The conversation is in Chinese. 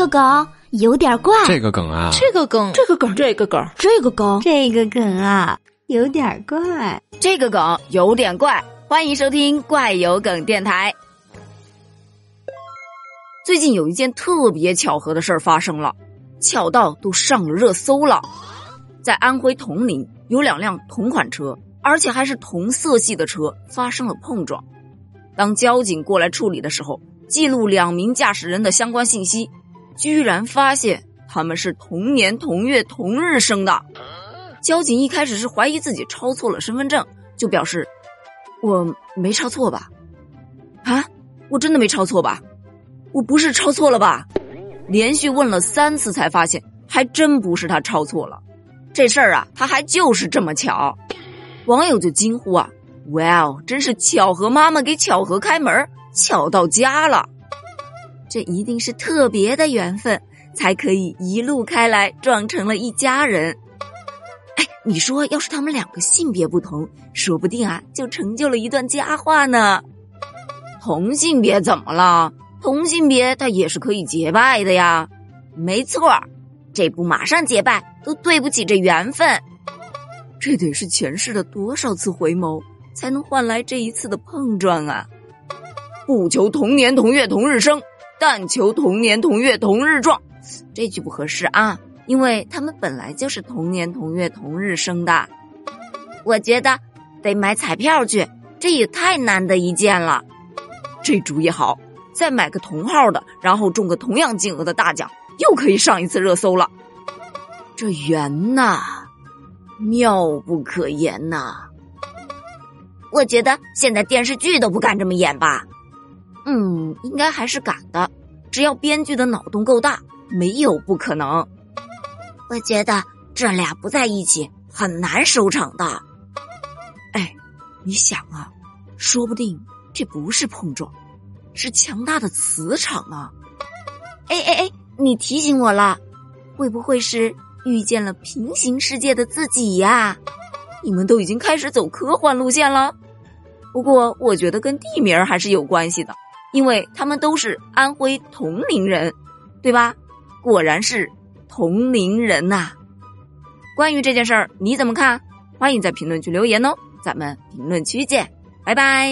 个梗有点怪，这个梗啊，这个梗，这个梗，这个梗，这个梗，这个梗啊，有点怪，这个梗有点怪。欢迎收听怪有梗电台。最近有一件特别巧合的事儿发生了，巧到都上了热搜了。在安徽铜陵，有两辆同款车，而且还是同色系的车发生了碰撞。当交警过来处理的时候，记录两名驾驶人的相关信息，居然发现他们是同年同月同日生的。交警一开始是怀疑自己抄错了身份证，就表示。我没抄错吧？啊，我真的没抄错吧？我不是抄错了吧？连续问了三次才发现，还真不是他抄错了。这事儿啊，他还就是这么巧。网友就惊呼啊：“哇哦，真是巧合妈妈给巧合开门，巧到家了！这一定是特别的缘分，才可以一路开来，撞成了一家人。”哎你说，要是他们两个性别不同，说不定啊，就成就了一段佳话呢。同性别怎么了？同性别他也是可以结拜的呀。没错，这不马上结拜，都对不起这缘分。这得是前世的多少次回眸，才能换来这一次的碰撞啊！不求同年同月同日生，但求同年同月同日撞。这句不合适啊。因为他们本来就是同年同月同日生的，我觉得得买彩票去，这也太难得一见了。这主意好，再买个同号的，然后中个同样金额的大奖，又可以上一次热搜了。这缘呐，妙不可言呐！我觉得现在电视剧都不敢这么演吧？嗯，应该还是敢的，只要编剧的脑洞够大，没有不可能。我觉得这俩不在一起很难收场的。哎，你想啊，说不定这不是碰撞，是强大的磁场啊！哎哎哎，你提醒我了，会不会是遇见了平行世界的自己呀？你们都已经开始走科幻路线了。不过我觉得跟地名还是有关系的，因为他们都是安徽铜陵人，对吧？果然是。同龄人呐，关于这件事儿你怎么看？欢迎在评论区留言哦，咱们评论区见，拜拜。